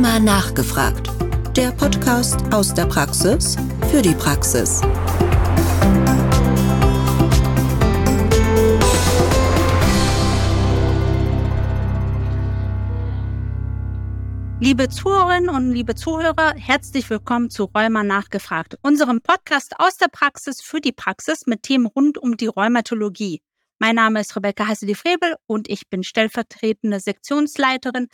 Rheuma nachgefragt. Der Podcast aus der Praxis für die Praxis. Liebe Zuhörerinnen und liebe Zuhörer, herzlich willkommen zu Rheuma nachgefragt, unserem Podcast aus der Praxis für die Praxis mit Themen rund um die Rheumatologie. Mein Name ist Rebecca Hassedi-Frebel und ich bin stellvertretende Sektionsleiterin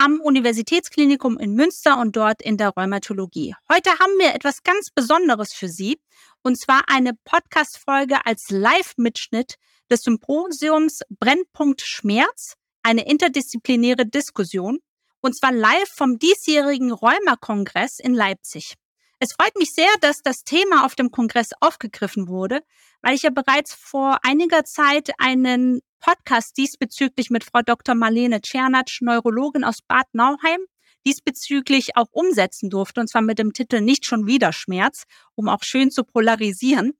am Universitätsklinikum in Münster und dort in der Rheumatologie. Heute haben wir etwas ganz Besonderes für Sie und zwar eine Podcast-Folge als Live-Mitschnitt des Symposiums Brennpunkt Schmerz, eine interdisziplinäre Diskussion und zwar live vom diesjährigen Rheuma-Kongress in Leipzig. Es freut mich sehr, dass das Thema auf dem Kongress aufgegriffen wurde, weil ich ja bereits vor einiger Zeit einen Podcast diesbezüglich mit Frau Dr. Marlene Czernatsch, Neurologin aus Bad Nauheim, diesbezüglich auch umsetzen durfte, und zwar mit dem Titel Nicht schon wieder Schmerz, um auch schön zu polarisieren.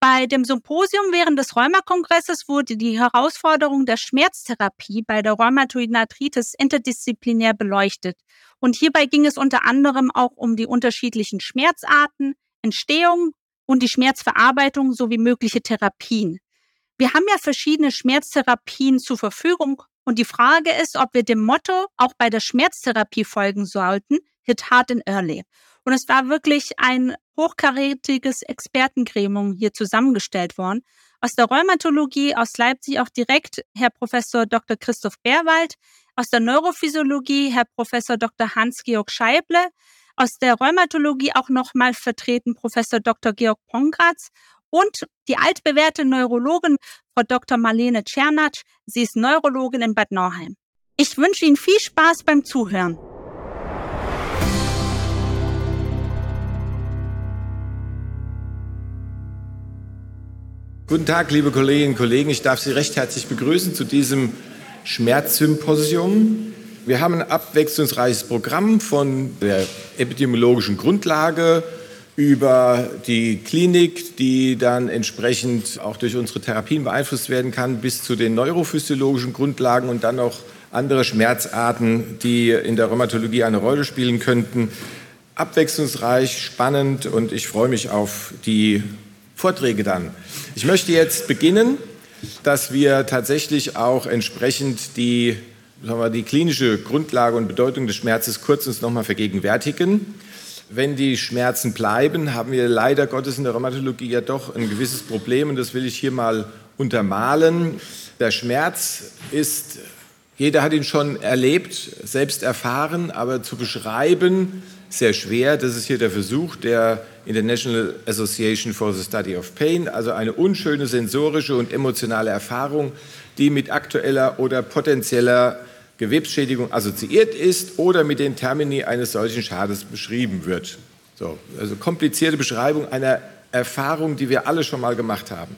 Bei dem Symposium während des Rheumakongresses wurde die Herausforderung der Schmerztherapie bei der Rheumatoiden Arthritis interdisziplinär beleuchtet. Und hierbei ging es unter anderem auch um die unterschiedlichen Schmerzarten, Entstehung und die Schmerzverarbeitung sowie mögliche Therapien. Wir haben ja verschiedene Schmerztherapien zur Verfügung und die Frage ist, ob wir dem Motto auch bei der Schmerztherapie folgen sollten, hit hard and early. Und es war wirklich ein hochkarätiges Expertengremium hier zusammengestellt worden. Aus der Rheumatologie aus Leipzig auch direkt Herr Professor Dr. Christoph Bärwald, aus der Neurophysiologie Herr Professor Dr. Hans-Georg Scheible, aus der Rheumatologie auch nochmal vertreten Professor Dr. Georg Pongratz und die altbewährte Neurologin Frau Dr. Marlene Czernatsch. Sie ist Neurologin in Bad Nauheim. Ich wünsche Ihnen viel Spaß beim Zuhören. Guten Tag, liebe Kolleginnen und Kollegen. Ich darf Sie recht herzlich begrüßen zu diesem Schmerzsymposium. Wir haben ein abwechslungsreiches Programm von der epidemiologischen Grundlage über die Klinik, die dann entsprechend auch durch unsere Therapien beeinflusst werden kann, bis zu den neurophysiologischen Grundlagen und dann noch andere Schmerzarten, die in der Rheumatologie eine Rolle spielen könnten. Abwechslungsreich, spannend und ich freue mich auf die Vorträge dann. Ich möchte jetzt beginnen, dass wir tatsächlich auch entsprechend die, sagen wir, die klinische Grundlage und Bedeutung des Schmerzes kurz uns nochmal vergegenwärtigen. Wenn die Schmerzen bleiben, haben wir leider Gottes in der Rheumatologie ja doch ein gewisses Problem und das will ich hier mal untermalen. Der Schmerz ist, jeder hat ihn schon erlebt, selbst erfahren, aber zu beschreiben sehr schwer. Das ist hier der Versuch der International Association for the Study of Pain, also eine unschöne sensorische und emotionale Erfahrung, die mit aktueller oder potenzieller Gewebsschädigung assoziiert ist oder mit den Termini eines solchen Schades beschrieben wird. So, also komplizierte Beschreibung einer Erfahrung, die wir alle schon mal gemacht haben.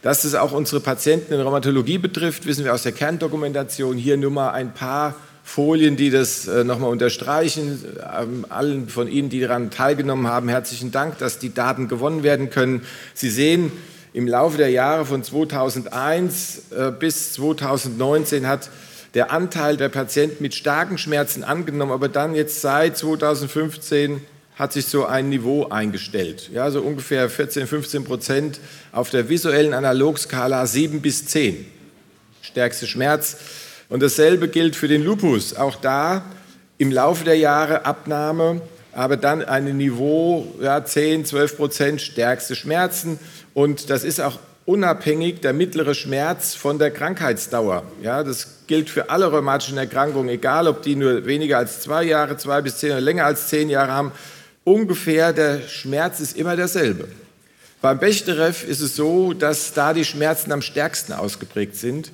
Dass es auch unsere Patienten in Rheumatologie betrifft, wissen wir aus der Kerndokumentation. Hier nur mal ein paar Folien, die das äh, nochmal unterstreichen. Ähm, allen von Ihnen, die daran teilgenommen haben, herzlichen Dank, dass die Daten gewonnen werden können. Sie sehen, im Laufe der Jahre von 2001 äh, bis 2019 hat der Anteil der Patienten mit starken Schmerzen angenommen, aber dann jetzt seit 2015 hat sich so ein Niveau eingestellt. Ja, so ungefähr 14, 15 Prozent auf der visuellen Analogskala 7 bis 10. Stärkste Schmerz und dasselbe gilt für den Lupus. Auch da im Laufe der Jahre Abnahme, aber dann ein Niveau ja, 10, 12 Prozent stärkste Schmerzen. Und das ist auch unabhängig der mittlere Schmerz von der Krankheitsdauer. Ja, das gilt für alle rheumatischen Erkrankungen, egal ob die nur weniger als zwei Jahre, zwei bis zehn oder länger als zehn Jahre haben. Ungefähr der Schmerz ist immer derselbe. Beim Bechterew ist es so, dass da die Schmerzen am stärksten ausgeprägt sind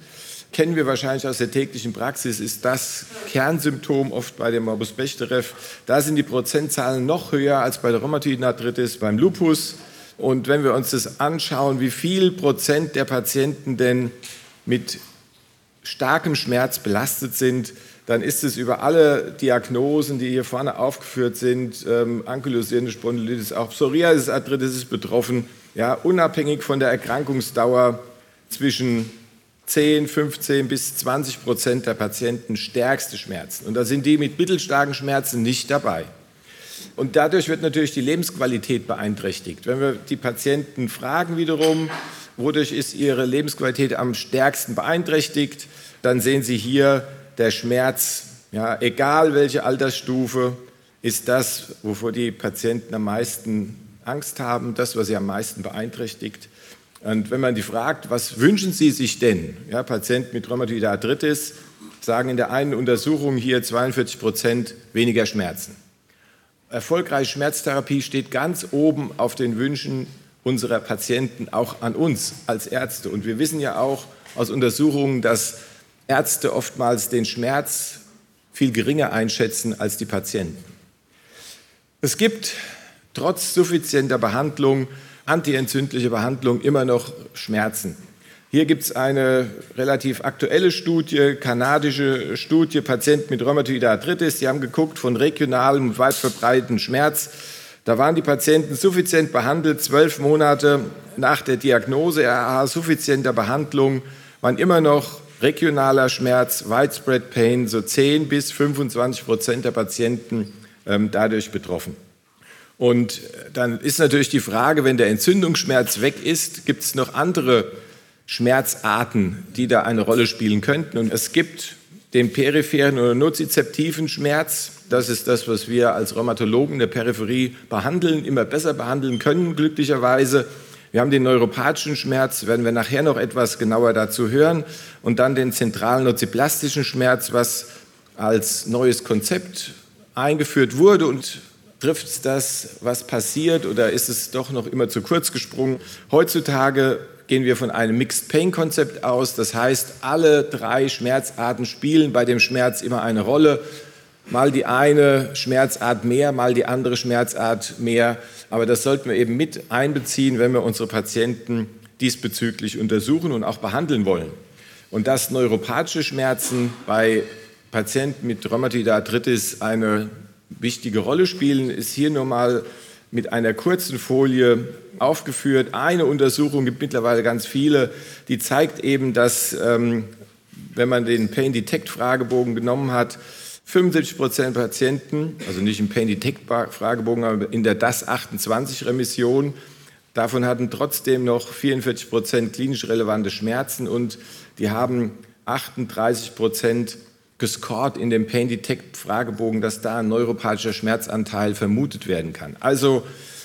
kennen wir wahrscheinlich aus der täglichen Praxis, ist das Kernsymptom oft bei dem Morbus Bechterew. Da sind die Prozentzahlen noch höher als bei der Rheumatoiden Arthritis, beim Lupus. Und wenn wir uns das anschauen, wie viel Prozent der Patienten denn mit starkem Schmerz belastet sind, dann ist es über alle Diagnosen, die hier vorne aufgeführt sind, ähm, ankylosierende Spondylitis, auch Psoriasis-Arthritis ist betroffen, ja, unabhängig von der Erkrankungsdauer zwischen 10, 15 bis 20 Prozent der Patienten stärkste Schmerzen. Und da sind die mit mittelstarken Schmerzen nicht dabei. Und dadurch wird natürlich die Lebensqualität beeinträchtigt. Wenn wir die Patienten fragen wiederum, wodurch ist ihre Lebensqualität am stärksten beeinträchtigt, dann sehen Sie hier, der Schmerz, ja, egal welche Altersstufe, ist das, wovor die Patienten am meisten Angst haben, das, was sie am meisten beeinträchtigt. Und wenn man die fragt, was wünschen Sie sich denn? Ja, Patienten mit Rheumatoide Arthritis sagen in der einen Untersuchung hier 42 Prozent weniger Schmerzen. Erfolgreiche Schmerztherapie steht ganz oben auf den Wünschen unserer Patienten, auch an uns als Ärzte. Und wir wissen ja auch aus Untersuchungen, dass Ärzte oftmals den Schmerz viel geringer einschätzen als die Patienten. Es gibt trotz suffizienter Behandlung antientzündliche Behandlung immer noch Schmerzen. Hier gibt es eine relativ aktuelle Studie, kanadische Studie, Patienten mit Rheumatoide Arthritis. Die haben geguckt von regionalem und weit verbreiteten Schmerz. Da waren die Patienten suffizient behandelt, zwölf Monate nach der Diagnose RA suffizienter Behandlung, waren immer noch regionaler Schmerz, Widespread Pain, so 10 bis 25 Prozent der Patienten ähm, dadurch betroffen. Und dann ist natürlich die Frage, wenn der Entzündungsschmerz weg ist, gibt es noch andere Schmerzarten, die da eine Rolle spielen könnten. Und es gibt den peripheren oder nozizeptiven Schmerz. Das ist das, was wir als Rheumatologen in der Peripherie behandeln, immer besser behandeln können, glücklicherweise. Wir haben den neuropathischen Schmerz, werden wir nachher noch etwas genauer dazu hören. Und dann den zentralen noziplastischen Schmerz, was als neues Konzept eingeführt wurde und Trifft das, was passiert, oder ist es doch noch immer zu kurz gesprungen? Heutzutage gehen wir von einem Mixed Pain Konzept aus. Das heißt, alle drei Schmerzarten spielen bei dem Schmerz immer eine Rolle. Mal die eine Schmerzart mehr, mal die andere Schmerzart mehr. Aber das sollten wir eben mit einbeziehen, wenn wir unsere Patienten diesbezüglich untersuchen und auch behandeln wollen. Und dass neuropathische Schmerzen bei Patienten mit Rheumatoide Arthritis eine wichtige Rolle spielen, ist hier nur mal mit einer kurzen Folie aufgeführt. Eine Untersuchung gibt mittlerweile ganz viele, die zeigt eben, dass wenn man den Pain Detect Fragebogen genommen hat, 75 Prozent Patienten, also nicht im Pain Detect Fragebogen, aber in der DAS 28 Remission, davon hatten trotzdem noch 44 Prozent klinisch relevante Schmerzen und die haben 38 Prozent gescored in dem Pain Detect Fragebogen, dass da ein neuropathischer Schmerzanteil vermutet werden kann. Also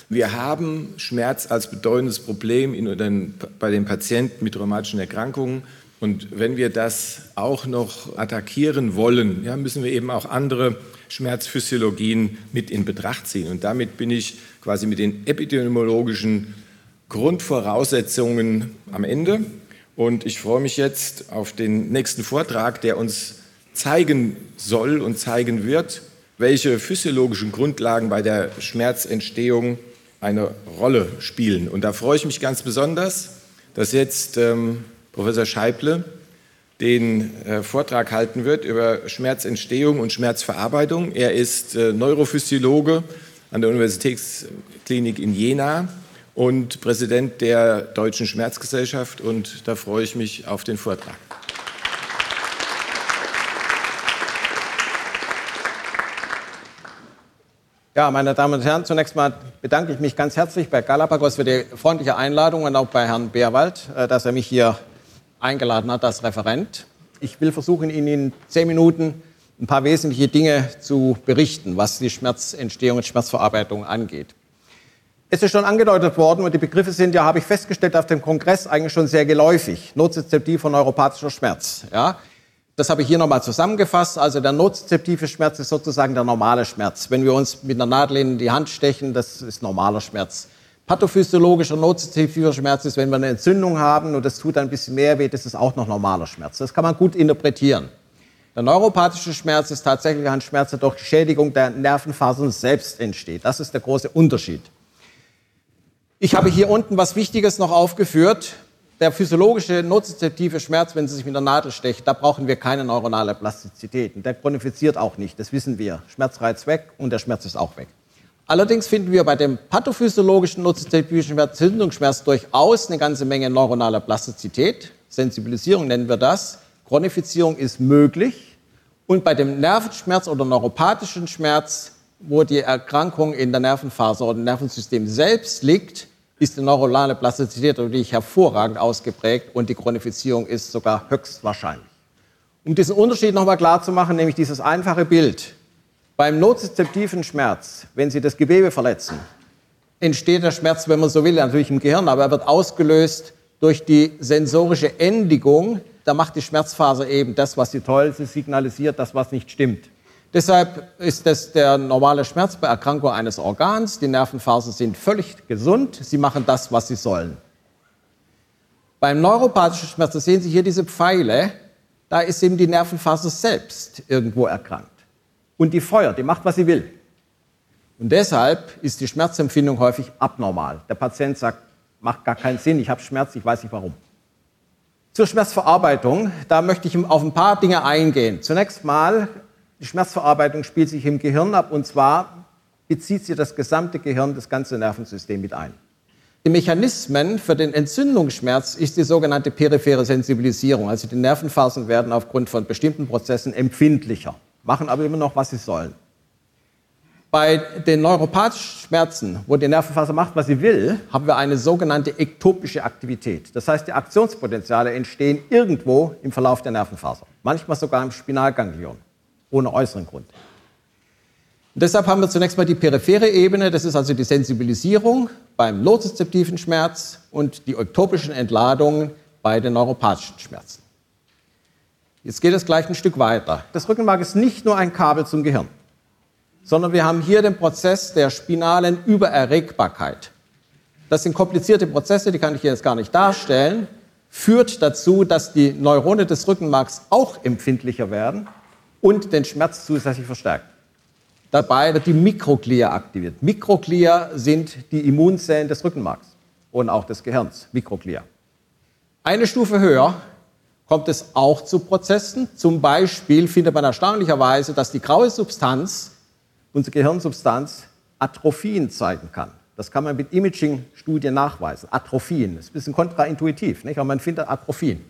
wir haben Schmerz als bedeutendes Problem den, bei den Patienten mit rheumatischen Erkrankungen. Und wenn wir das auch noch attackieren wollen, ja, müssen wir eben auch andere Schmerzphysiologien mit in Betracht ziehen. Und damit bin ich quasi mit den epidemiologischen Grundvoraussetzungen am Ende. Und ich freue mich jetzt auf den nächsten Vortrag, der uns zeigen soll und zeigen wird, welche physiologischen Grundlagen bei der Schmerzentstehung eine Rolle spielen. Und da freue ich mich ganz besonders, dass jetzt ähm, Professor Scheible den äh, Vortrag halten wird über Schmerzentstehung und Schmerzverarbeitung. Er ist äh, Neurophysiologe an der Universitätsklinik in Jena und Präsident der Deutschen Schmerzgesellschaft. Und da freue ich mich auf den Vortrag. Ja, meine Damen und Herren, zunächst mal bedanke ich mich ganz herzlich bei Galapagos für die freundliche Einladung und auch bei Herrn Beerwald, äh, dass er mich hier eingeladen hat als Referent. Ich will versuchen, Ihnen in zehn Minuten ein paar wesentliche Dinge zu berichten, was die Schmerzentstehung und Schmerzverarbeitung angeht. Es ist schon angedeutet worden und die Begriffe sind ja, habe ich festgestellt, auf dem Kongress eigentlich schon sehr geläufig. Nozizeptiver neuropathischer Schmerz. Ja? Das habe ich hier nochmal zusammengefasst. Also der nozizeptive Schmerz ist sozusagen der normale Schmerz. Wenn wir uns mit einer Nadel in die Hand stechen, das ist normaler Schmerz. Pathophysiologischer nozizeptiver Schmerz ist, wenn wir eine Entzündung haben und das tut ein bisschen mehr weh, das ist auch noch normaler Schmerz. Das kann man gut interpretieren. Der neuropathische Schmerz ist tatsächlich ein Schmerz, der durch Schädigung der Nervenfasern selbst entsteht. Das ist der große Unterschied. Ich habe hier unten was Wichtiges noch aufgeführt der physiologische nozizeptive Schmerz, wenn Sie sich mit der Nadel stechen, da brauchen wir keine neuronale Plastizität. Und der chronifiziert auch nicht, das wissen wir. Schmerzreiz weg und der Schmerz ist auch weg. Allerdings finden wir bei dem pathophysiologischen nozizeptiven Schmerz, Entzündungsschmerz durchaus eine ganze Menge neuronaler Plastizität. Sensibilisierung nennen wir das. Chronifizierung ist möglich. Und bei dem Nervenschmerz oder neuropathischen Schmerz, wo die Erkrankung in der Nervenfaser oder im Nervensystem selbst liegt, ist die neuronale Plastizität natürlich hervorragend ausgeprägt und die Chronifizierung ist sogar höchstwahrscheinlich. Um diesen Unterschied nochmal klar zu machen, nämlich dieses einfache Bild. Beim nozizeptiven Schmerz, wenn Sie das Gewebe verletzen, entsteht der Schmerz, wenn man so will, natürlich im Gehirn, aber er wird ausgelöst durch die sensorische Endigung. Da macht die Schmerzfaser eben das, was sie toll, sie signalisiert das, was nicht stimmt. Deshalb ist das der normale Schmerz bei Erkrankung eines Organs. Die Nervenfasern sind völlig gesund. Sie machen das, was sie sollen. Beim neuropathischen Schmerz, da sehen Sie hier diese Pfeile, da ist eben die Nervenfaser selbst irgendwo erkrankt. Und die feuert, die macht, was sie will. Und deshalb ist die Schmerzempfindung häufig abnormal. Der Patient sagt, macht gar keinen Sinn, ich habe Schmerz, ich weiß nicht warum. Zur Schmerzverarbeitung, da möchte ich auf ein paar Dinge eingehen. Zunächst mal, die Schmerzverarbeitung spielt sich im Gehirn ab und zwar bezieht sie das gesamte Gehirn, das ganze Nervensystem mit ein. Die Mechanismen für den Entzündungsschmerz ist die sogenannte periphere Sensibilisierung. Also die Nervenfasern werden aufgrund von bestimmten Prozessen empfindlicher, machen aber immer noch, was sie sollen. Bei den neuropathischen Schmerzen, wo die Nervenfaser macht, was sie will, haben wir eine sogenannte ektopische Aktivität. Das heißt, die Aktionspotenziale entstehen irgendwo im Verlauf der Nervenfaser, manchmal sogar im Spinalganglion, ohne äußeren Grund. Und deshalb haben wir zunächst mal die periphere Ebene, das ist also die Sensibilisierung beim nozizeptiven Schmerz und die ektopischen Entladungen bei den neuropathischen Schmerzen. Jetzt geht es gleich ein Stück weiter. Das Rückenmark ist nicht nur ein Kabel zum Gehirn sondern wir haben hier den Prozess der spinalen Übererregbarkeit. Das sind komplizierte Prozesse, die kann ich jetzt gar nicht darstellen, führt dazu, dass die Neurone des Rückenmarks auch empfindlicher werden und den Schmerz zusätzlich verstärkt. Dabei wird die Mikroglia aktiviert. Mikroglia sind die Immunzellen des Rückenmarks und auch des Gehirns, Mikroglia. Eine Stufe höher kommt es auch zu Prozessen. Zum Beispiel findet man erstaunlicherweise, dass die graue Substanz unsere Gehirnsubstanz Atrophien zeigen kann. Das kann man mit Imaging-Studien nachweisen. Atrophien. Das ist ein bisschen kontraintuitiv, nicht? aber man findet Atrophien.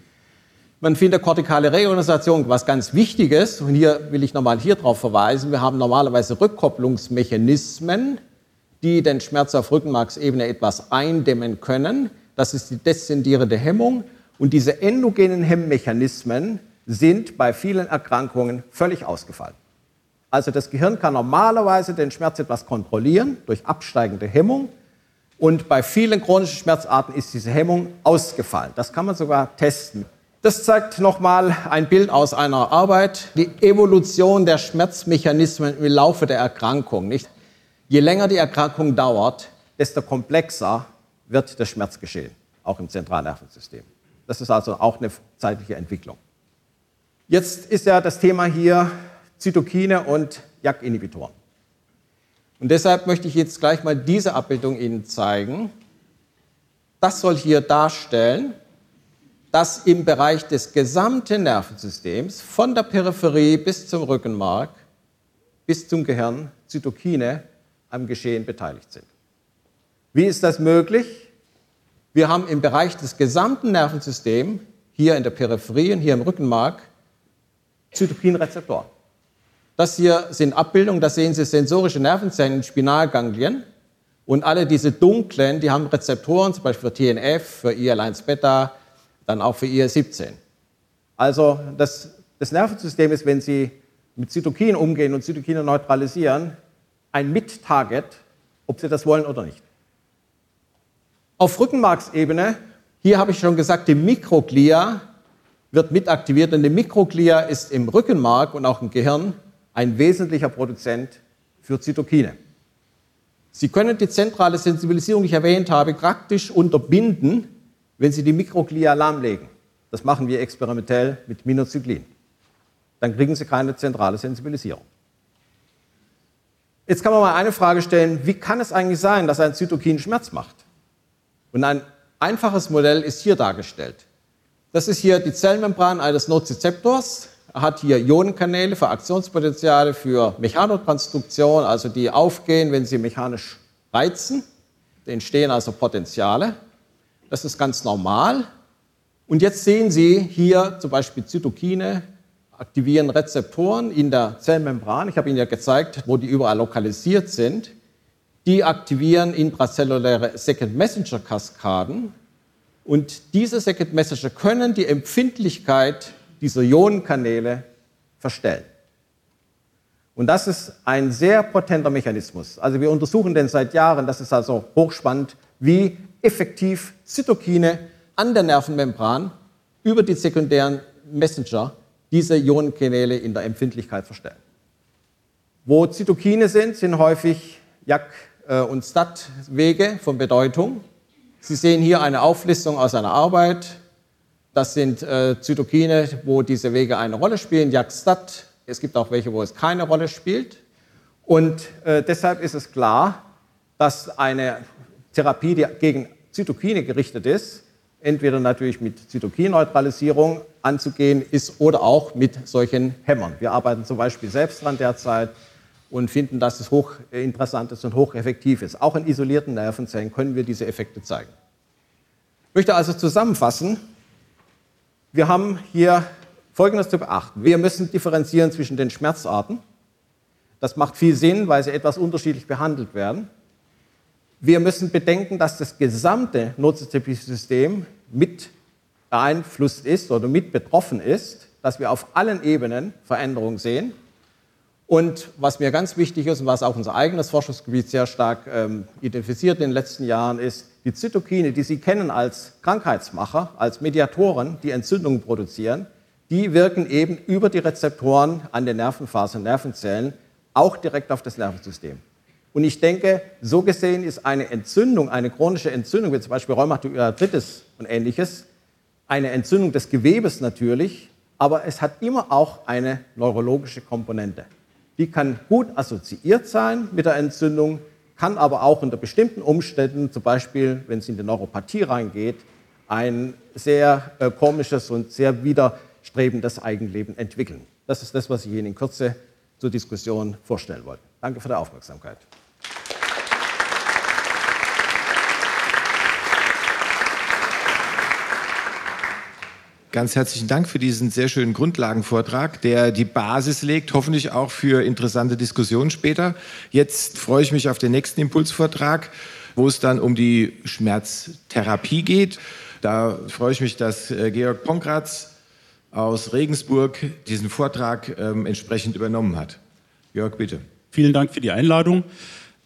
Man findet kortikale Reorganisation, was ganz wichtig ist. Und hier will ich nochmal hier drauf verweisen. Wir haben normalerweise Rückkopplungsmechanismen, die den Schmerz auf Rückenmarksebene etwas eindämmen können. Das ist die deszendierende Hemmung. Und diese endogenen Hemmmechanismen sind bei vielen Erkrankungen völlig ausgefallen. Also das Gehirn kann normalerweise den Schmerz etwas kontrollieren durch absteigende Hemmung. Und bei vielen chronischen Schmerzarten ist diese Hemmung ausgefallen. Das kann man sogar testen. Das zeigt nochmal ein Bild aus einer Arbeit, die Evolution der Schmerzmechanismen im Laufe der Erkrankung. Nicht? Je länger die Erkrankung dauert, desto komplexer wird der Schmerz geschehen, auch im Zentralnervensystem. Das ist also auch eine zeitliche Entwicklung. Jetzt ist ja das Thema hier Zytokine und JAK-Inhibitoren. Und deshalb möchte ich jetzt gleich mal diese Abbildung Ihnen zeigen. Das soll hier darstellen, dass im Bereich des gesamten Nervensystems, von der Peripherie bis zum Rückenmark, bis zum Gehirn, Zytokine am Geschehen beteiligt sind. Wie ist das möglich? Wir haben im Bereich des gesamten Nervensystems, hier in der Peripherie und hier im Rückenmark, Zytokinrezeptoren. Das hier sind Abbildungen, da sehen Sie sensorische Nervenzellen in Spinalganglien. Und alle diese dunklen, die haben Rezeptoren, zum Beispiel für TNF, für IL-1-Beta, dann auch für IL-17. Also das, das Nervensystem ist, wenn Sie mit Zytokinen umgehen und Zytokine neutralisieren, ein Mit-Target, ob Sie das wollen oder nicht. Auf Rückenmarksebene, hier habe ich schon gesagt, die Mikroglia wird mitaktiviert und die Mikroglia ist im Rückenmark und auch im Gehirn ein wesentlicher Produzent für Zytokine. Sie können die zentrale Sensibilisierung, die ich erwähnt habe, praktisch unterbinden, wenn Sie die Mikroglia lahmlegen. Das machen wir experimentell mit Minocyclin. Dann kriegen Sie keine zentrale Sensibilisierung. Jetzt kann man mal eine Frage stellen, wie kann es eigentlich sein, dass ein Zytokin Schmerz macht? Und ein einfaches Modell ist hier dargestellt. Das ist hier die Zellmembran eines Nozizeptors hat hier Ionenkanäle für Aktionspotenziale, für Mechanotransduktion, also die aufgehen, wenn sie mechanisch reizen. Da entstehen also Potenziale. Das ist ganz normal. Und jetzt sehen Sie hier zum Beispiel Zytokine aktivieren Rezeptoren in der Zellmembran. Ich habe Ihnen ja gezeigt, wo die überall lokalisiert sind. Die aktivieren intrazelluläre Second Messenger Kaskaden. Und diese Second Messenger können die Empfindlichkeit dieser Ionenkanäle verstellen. Und das ist ein sehr potenter Mechanismus. Also wir untersuchen den seit Jahren, das ist also hochspannend, wie effektiv Zytokine an der Nervenmembran über die sekundären Messenger diese Ionenkanäle in der Empfindlichkeit verstellen. Wo Zytokine sind, sind häufig JAK- äh, und STAT-Wege von Bedeutung. Sie sehen hier eine Auflistung aus einer Arbeit. Das sind äh, Zytokine, wo diese Wege eine Rolle spielen, JAK-STAT. Es gibt auch welche, wo es keine Rolle spielt. Und äh, deshalb ist es klar, dass eine Therapie, die gegen Zytokine gerichtet ist, entweder natürlich mit Zytokinneutralisierung anzugehen ist oder auch mit solchen Hämmern. Wir arbeiten zum Beispiel selbst dran derzeit und finden, dass es hochinteressant ist und hocheffektiv ist. Auch in isolierten Nervenzellen können wir diese Effekte zeigen. Ich möchte also zusammenfassen, wir haben hier Folgendes zu beachten. Wir müssen differenzieren zwischen den Schmerzarten. Das macht viel Sinn, weil sie etwas unterschiedlich behandelt werden. Wir müssen bedenken, dass das gesamte Notizeptiv-System mit beeinflusst ist oder mit betroffen ist, dass wir auf allen Ebenen Veränderungen sehen. Und was mir ganz wichtig ist und was auch unser eigenes Forschungsgebiet sehr stark ähm, identifiziert in den letzten Jahren ist, die Zytokine, die Sie kennen als Krankheitsmacher, als Mediatoren, die Entzündungen produzieren, die wirken eben über die Rezeptoren an den Nervenfasern, Nervenzellen, auch direkt auf das Nervensystem. Und ich denke, so gesehen ist eine Entzündung, eine chronische Entzündung, wie zum Beispiel Rheumatoid Arthritis und ähnliches, eine Entzündung des Gewebes natürlich, aber es hat immer auch eine neurologische Komponente. Die kann gut assoziiert sein mit der Entzündung, kann aber auch unter bestimmten Umständen, zum Beispiel wenn es in die Neuropathie reingeht, ein sehr äh, komisches und sehr widerstrebendes Eigenleben entwickeln. Das ist das, was ich Ihnen in Kürze zur Diskussion vorstellen wollte. Danke für die Aufmerksamkeit. Ganz herzlichen Dank für diesen sehr schönen Grundlagenvortrag, der die Basis legt, hoffentlich auch für interessante Diskussionen später. Jetzt freue ich mich auf den nächsten Impulsvortrag, wo es dann um die Schmerztherapie geht. Da freue ich mich, dass äh, Georg Ponkratz aus Regensburg diesen Vortrag ähm, entsprechend übernommen hat. Georg, bitte. Vielen Dank für die Einladung.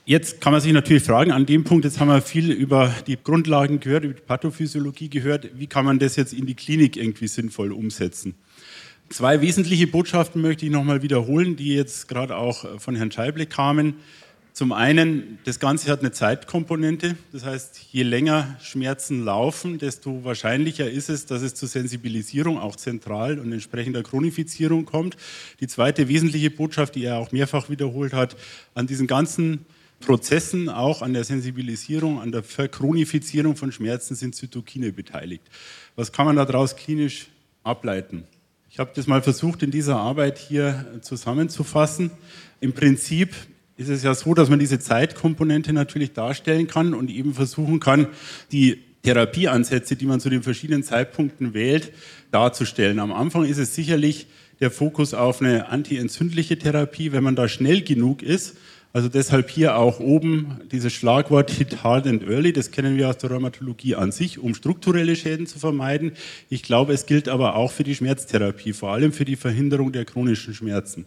Jetzt kann man sich natürlich fragen, an dem Punkt, jetzt haben wir viel über die Grundlagen gehört, über die Pathophysiologie gehört, wie kann man das jetzt in die Klinik irgendwie sinnvoll umsetzen? Zwei wesentliche Botschaften möchte ich nochmal wiederholen, die jetzt gerade auch von Herrn Scheible kamen. Zum einen, das Ganze hat eine Zeitkomponente. Das heißt, je länger Schmerzen laufen, desto wahrscheinlicher ist es, dass es zur Sensibilisierung auch zentral und entsprechender Chronifizierung kommt. Die zweite wesentliche Botschaft, die er auch mehrfach wiederholt hat, an diesen ganzen Prozessen, auch an der Sensibilisierung, an der Verchronifizierung von Schmerzen sind Zytokine beteiligt. Was kann man daraus klinisch ableiten? Ich habe das mal versucht in dieser Arbeit hier zusammenzufassen. Im Prinzip ist es ja so, dass man diese Zeitkomponente natürlich darstellen kann und eben versuchen kann, die Therapieansätze, die man zu den verschiedenen Zeitpunkten wählt, darzustellen. Am Anfang ist es sicherlich der Fokus auf eine antientzündliche Therapie. Wenn man da schnell genug ist, also deshalb hier auch oben dieses Schlagwort Hit Hard and Early, das kennen wir aus der Rheumatologie an sich, um strukturelle Schäden zu vermeiden. Ich glaube, es gilt aber auch für die Schmerztherapie, vor allem für die Verhinderung der chronischen Schmerzen.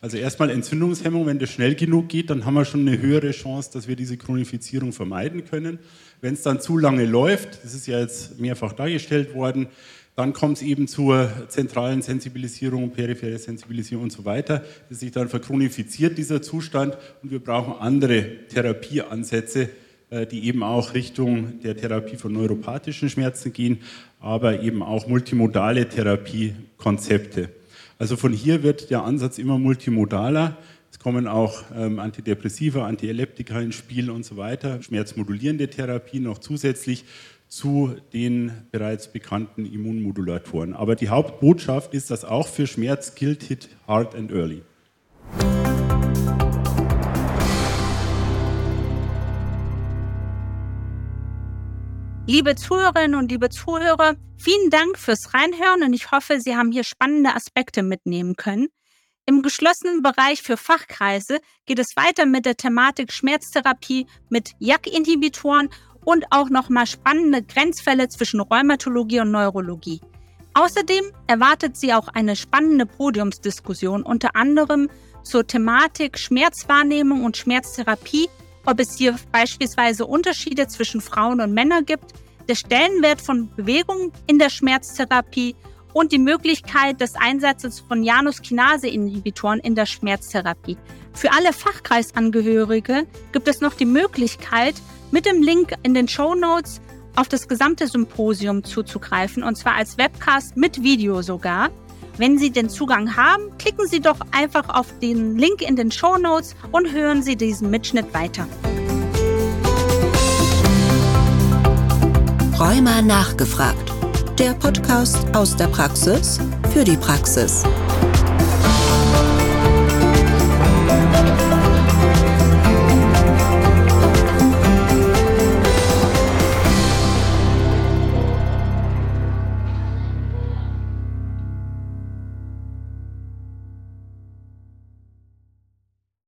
Also erstmal Entzündungshemmung, wenn das schnell genug geht, dann haben wir schon eine höhere Chance, dass wir diese Chronifizierung vermeiden können. Wenn es dann zu lange läuft, das ist ja jetzt mehrfach dargestellt worden, dann kommt es eben zur zentralen Sensibilisierung, periphere Sensibilisierung und so weiter, das sich dann verchronifiziert, dieser Zustand. Und wir brauchen andere Therapieansätze, äh, die eben auch Richtung der Therapie von neuropathischen Schmerzen gehen, aber eben auch multimodale Therapiekonzepte. Also von hier wird der Ansatz immer multimodaler. Es kommen auch ähm, Antidepressiva, Antiepileptika ins Spiel und so weiter, schmerzmodulierende Therapien noch zusätzlich zu den bereits bekannten Immunmodulatoren. Aber die Hauptbotschaft ist, dass auch für Schmerz gilt Hit Hard and Early. Liebe Zuhörerinnen und liebe Zuhörer, vielen Dank fürs Reinhören und ich hoffe, Sie haben hier spannende Aspekte mitnehmen können. Im geschlossenen Bereich für Fachkreise geht es weiter mit der Thematik Schmerztherapie mit JAK-Inhibitoren und auch nochmal spannende Grenzfälle zwischen Rheumatologie und Neurologie. Außerdem erwartet Sie auch eine spannende Podiumsdiskussion, unter anderem zur Thematik Schmerzwahrnehmung und Schmerztherapie ob es hier beispielsweise Unterschiede zwischen Frauen und Männern gibt, der Stellenwert von Bewegung in der Schmerztherapie und die Möglichkeit des Einsatzes von Januskinase-Inhibitoren in der Schmerztherapie. Für alle Fachkreisangehörige gibt es noch die Möglichkeit, mit dem Link in den Show Notes auf das gesamte Symposium zuzugreifen, und zwar als Webcast mit Video sogar. Wenn Sie den Zugang haben, klicken Sie doch einfach auf den Link in den Show Notes und hören Sie diesen Mitschnitt weiter. Rheuma nachgefragt. Der Podcast aus der Praxis für die Praxis.